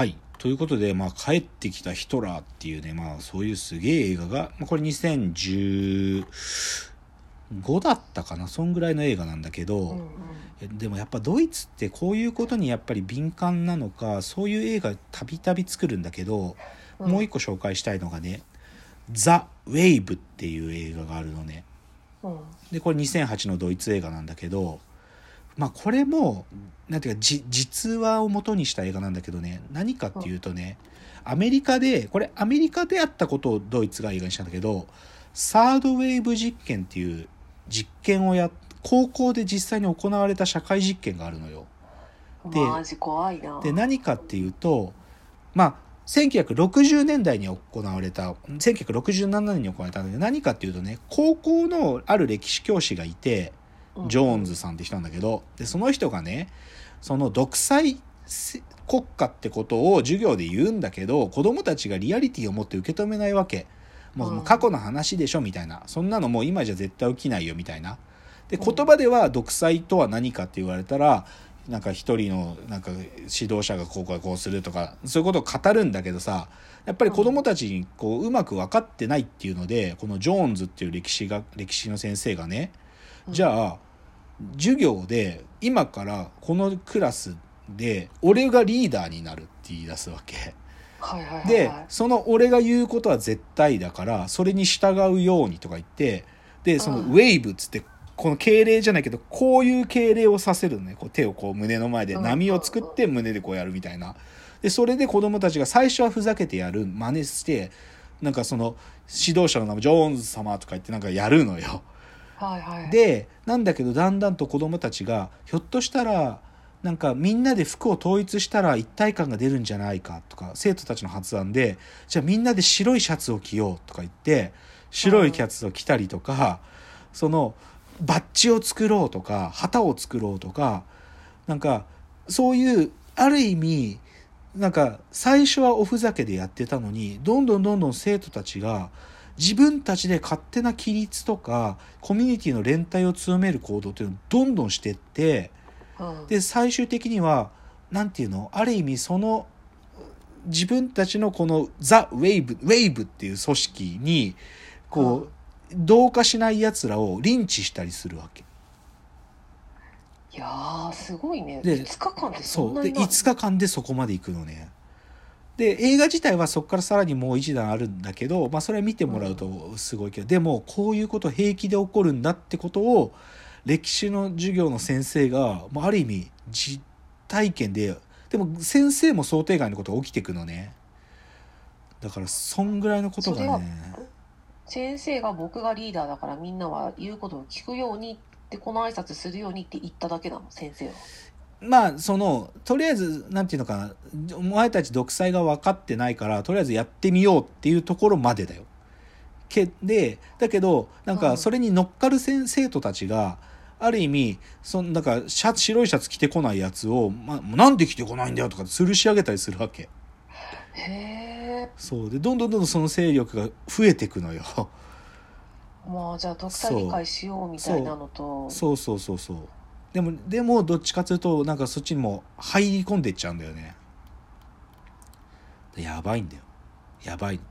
はい。ということで、まあ、帰ってきたヒトラーっていうね、まあ、そういうすげえ映画が、まあ、これ2015だったかな、そんぐらいの映画なんだけど、うんうんでもやっぱドイツってこういうことにやっぱり敏感なのか、そういう映画たびたび作るんだけど、うんもう一個紹介したいのがね、ザ・ウェイブっていう映画があるのね。うんでこれ2008のドイツ映画なんだけどまあこれもなんていうかじ実話を元にした映画なんだけどね何かっていうとねアメリカでこれアメリカであったことをドイツが映画にしたんだけどサードウェーブ実験っていう実験をや高校で実際に行われた社会実験があるのよ。でマジ怖いなで何かっていうとまあ1960年代に行われた1967年に行われたんだけど何かっていうとね高校のある歴史教師がいてジョーンズさんって人なんだけどでその人がねその独裁せ国家ってことを授業で言うんだけど子供たちがリアリティを持って受け止めないわけ。もう過去の話でしょみたいな。そんなのもう今じゃ絶対起きないよみたいな。でうん。言葉では独裁とは何かって言われたらなんか一人のなんか指導者がこうこうこうするとかそういうことを語るんだけどさやっぱり子供たちにこううまく分かってないっていうのでこのジョーンズっていう歴史が歴史の先生がねじゃあ授業で今からこのクラスで俺がリーダーになるって言い出すわけ。あ、はいはいはいはい、でその俺が言うことは絶対だからそれに従うようにとか言ってでそのうん。ウェイブっつってこの敬礼じゃないけどこういう敬礼をさせるのね。こう手をこう胸の前でうん。波を作って胸でこうやるみたいな。でそれで子供たちが最初はふざけてやる真似してなんかその指導者の名前ジョーンズ様とか言ってなんかやるのよ。はいはい、でなんだけどだんだんと子供たちがひょっとしたらなんかみんなで服を統一したら一体感が出るんじゃないかとか生徒たちの発案でじゃあみんなで白いシャツを着ようとか言って白いキャツを着たりとか、そのバッジを作ろうとか旗を作ろうとかなんかそういうある意味なんか最初はおふざけでやってたのにどんどんどんどん生徒たちが自分たちで勝手な規律とかコミュニティの連帯を強める行動っていうのをどんどんしてってうん、で最終的には何て言うのある意味その自分たちのこのザ・ウェイブウェイブっていう組織にこう同化しないやつらをリンチしたりするわけ。いやーすごいね。で5日間でそそうでんなになる5日間でそこまで行くのね。で映画自体はそこからさらにもう一段あるんだけど、まあ、それは見てもらうとすごいけど、でもこういうこと平気で起こるんだってことを歴史の授業の先生が、まあ、ある意味実体験ででも先生も想定外のことが起きてくのね。だからそんぐらいのことがね。先生が僕がリーダーだからみんなは言うことを聞くようにってこの挨拶するようにって言っただけなの先生はまあそのとりあえずなんていうのかなお前たち独裁が分かってないからとりあえずやってみようっていうところまでだよ。けでだけどなんうんかそれに乗っかる先生徒たちがある意味そのなんかシャツ白いシャツ着てこないやつを、ま、なんで着てこないんだよとか吊るし上げたりするわけ。へえそうでどんどんどんどんその勢力が増えていくのよ。まあじゃあ独裁理解しようみたいなのとそうそうそうそう。でもでもどっちかというとなんかそっちにも入り込んでいっちゃうんだよね。やばいんだよ。やばいの。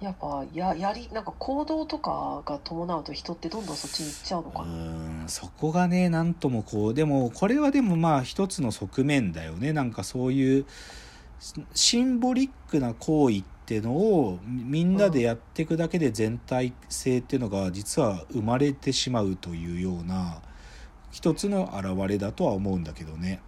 やっぱややりなんか行動とかが伴うと人ってどんどんそっちに行っちゃうのうかな、ーんそこがねなんともこうでもこれはでもまあ一つの側面だよねなんかそういうシンボリックな行為っていうのをみんなでやっていくだけで全体性っていうのが実は生まれてしまうというような一つの表れだとは思うんだけどね。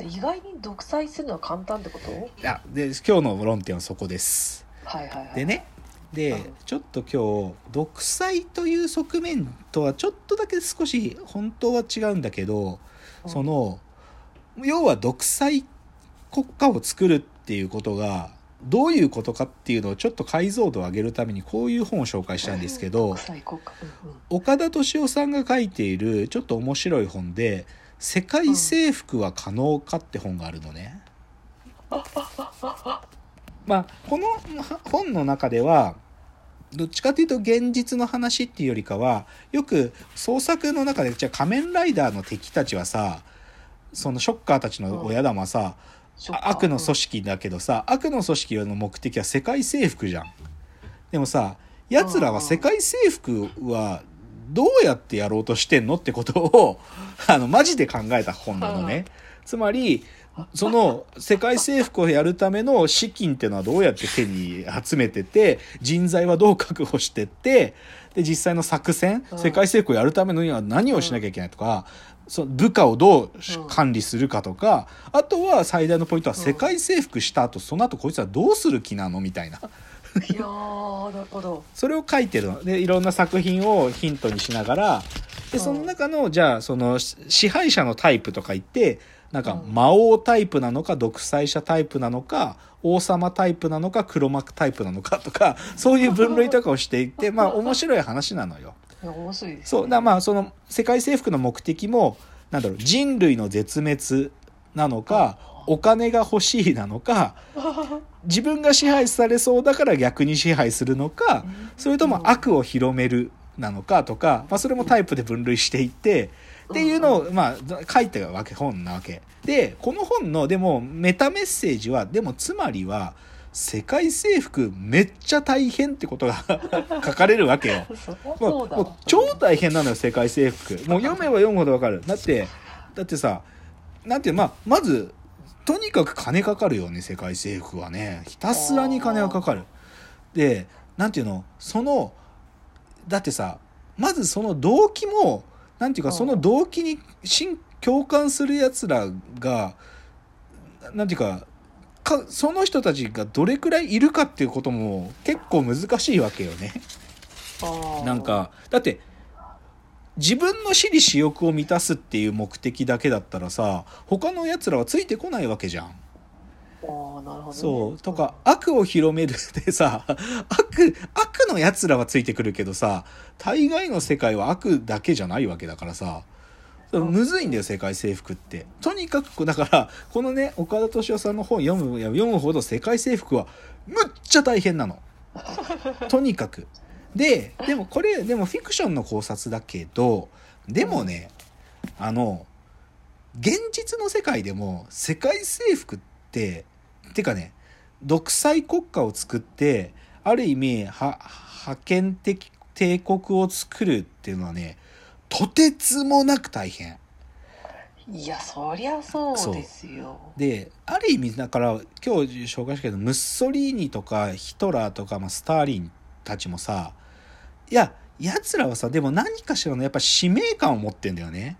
意外に独裁するのは簡単ってこと？いやで今日の論点はそこです。はいはいはいでねでうんちょっと今日独裁という側面とはちょっとだけ少し本当は違うんだけど、うんその要は独裁国家を作るっていうことがどういうことかっていうのをちょっと解像度を上げるためにこういう本を紹介したいんですけど岡田敏夫さんが書いているちょっと面白い本で「世界征服は可能か?」って本があるのね。まあこの本の中ではどっちかというと現実の話っていうよりかはよく創作の中でじゃあ仮面ライダーの敵たちはさそのショッカーたちの親玉はさ、そっかあ悪の組織だけどさ悪の組織の目的は世界征服じゃん。でもさ奴らは世界征服はどうやってやろうとしてんのってことを あのマジで考えた本なのね。つまりその世界征服をやるための資金っていうのはどうやって手に集めてて人材はどう確保してってで実際の作戦うん世界征服をやるためのには何をしなきゃいけないとか、その部下をどう管理するかとか、あとは最大のポイントは世界征服した後その後こいつはどうする気なのみたいな。いやーなるほど。それを書いてるの。でいろんな作品をヒントにしながらでうん。その中のじゃあそのし支配者のタイプとか言ってなんかうん。魔王タイプなのか独裁者タイプなのか王様タイプなのか黒幕タイプなのかとかそういう分類とかをしていってまあ面白い話なのよ。面白いです、ね、そうだまあその世界征服の目的もなんだろう人類の絶滅なのかお金が欲しいなのか 自分が支配されそうだから逆に支配するのかそれとも悪を広めるなのかとか、まあ、それもタイプで分類していってっていうのを、まあ、書いてるわけ本なわけ。でこの本のでもメタメッセージはでもつまりは世界征服めっちゃ大変ってことが 書かれるわけよ。もそうもう超大変なのよ世界征服。もう読めば読むほどわかる。だってだってさなんていうまあまずとにかく金かかるよね世界征服はね。ひたすらに金がかかる。でなんていうのそのだってさまずその動機もなんていうかうん。その動機に新共感するやつらがなんていうかかその人たちがどれくらいいるかっていうことも結構難しいわけよね。なんかだって自分の私利私欲を満たすっていう目的だけだったらさ他のやつらはついてこないわけじゃん。ね、そうとか悪を広めるでさ 悪悪のやつらはついてくるけどさ大概の世界は悪だけじゃないわけだからさそうむずいんだよ世界征服って。とにかくだからこのね岡田敏夫さんの本読む読むほど世界征服はむっちゃ大変なの。とにかく。ででもこれでもフィクションの考察だけどでもねあの現実の世界でも世界征服っててかね独裁国家を作ってある意味覇権的帝国を作るっていうのはねとてつもなく大変。いやそりゃそうですよ。である意味だから今日紹介したけどムッソリーニとかヒトラーとか、まあ、スターリンたちもさいややつらはさでも何かしらのやっぱ使命感を持ってんだよね。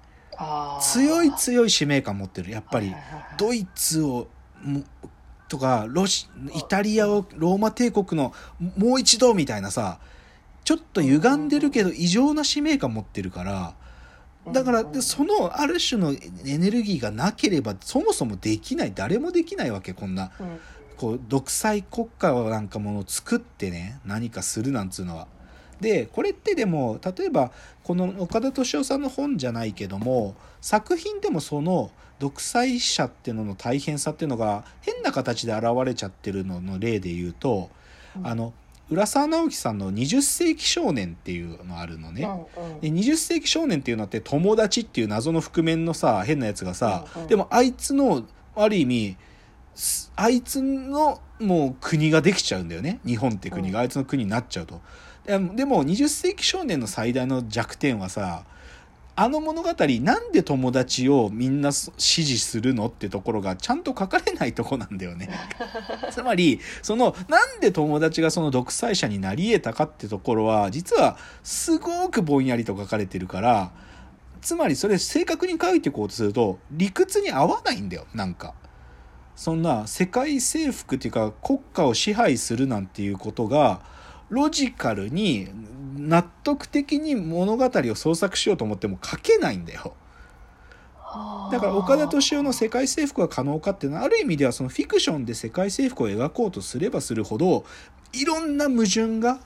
強い強い使命感持ってる。やっぱりドイツをもとかロシイタリアをローマ帝国のもう一度みたいなさちょっと歪んでるけど異常な使命感持ってるからだからそのある種のエネルギーがなければそもそもできない。誰もできないわけこんな。うん。こう独裁国家をなんかものを作ってね何かするなんつうのは。でこれってでも例えばこの岡田敏夫さんの本じゃないけども作品でもその独裁者っていうのの大変さっていうのが変な形で現れちゃってるのの例で言うと、うん。あの浦沢直樹さんの「20世紀少年」っていうのあるのね。うんうんで20世紀少年っていうのって友達っていう謎の覆面のさ変なやつがさ、うんうんでもあいつのある意味すあいつのもう国ができちゃうんだよね日本って国があいつの国になっちゃうと。ででも20世紀少年の最大の弱点はさあの物語なんで友達をみんなそ支持するのってところがちゃんと書かれないとこなんだよね。つまりそのなんで友達がその独裁者になり得たかってところは実はすごくぼんやりと書かれてるからつまりそれ正確に書いていこうとすると理屈に合わないんだよなんか。そんな世界征服っていうか国家を支配するなんていうことがロジカルに納得的に物語を創作しようと思っても書けないんだよ。だから岡田敏夫の世界征服が可能かっていうのはある意味ではそのフィクションで世界征服を描こうとすればするほどいろんな矛盾が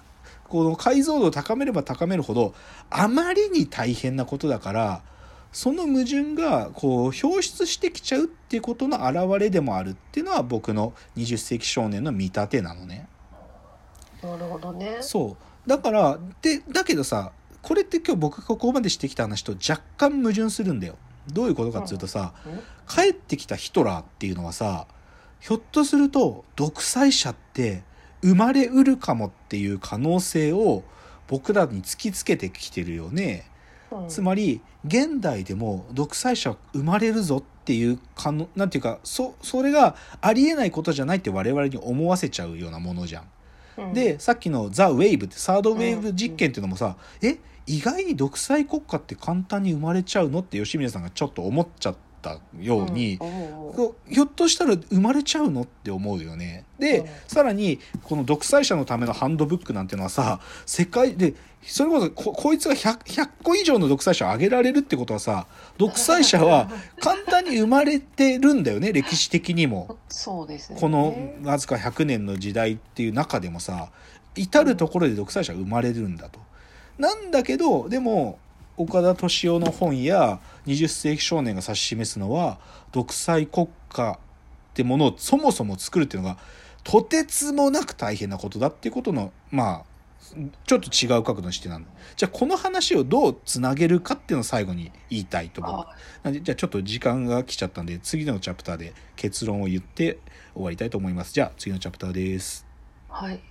この解像度を高めれば高めるほどあまりに大変なことだからその矛盾がこう表出してきちゃうっていうことの表れでもあるっていうのは僕の20世紀少年の見立てなのね。なるほどねそうだからでだけどさこれって今日僕がここまでしてきた話と若干矛盾するんだよ。どういうことかっていうとさ、うん帰ってきたヒトラーっていうのはさひょっとすると独裁者って生まれうるかもっていう可能性を僕らに突きつけてきてるよね。うんつまり現代でも独裁者は生まれるぞっていう可能なんていうかそそれがありえないことじゃないって我々に思わせちゃうようなものじゃん。うん。でさっきの「ザ・ウェイブってサードウェーブ実験っていうのもさ、え意外に独裁国家って簡単に生まれちゃうのって吉宮さんがちょっと思っちゃったように、うんひょっとしたら生まれちゃうのって思うよね。で、うんさらにこの独裁者のためのハンドブックなんていうのはさ世界でそれこそここいつが 100, 100個以上の独裁者を挙げられるってことはさ独裁者は 簡単に生まれてるんだよね歴史的にも。そうですねこのわずか100年の時代っていう中でもさ至る所で独裁者が生まれるんだと。なんだけどでも岡田敏夫の本や20世紀少年が指し示すのは独裁国家ってものをそもそも作るっていうのがとてつもなく大変なことだっていうことのまあちょっと違う角度の視点なんだじゃあこの話をどうつなげるかっていうのを最後に言いたいと思う。あなんでじゃあちょっと時間が来ちゃったんで次のチャプターで結論を言って終わりたいと思います。じゃあ次のチャプターです。はい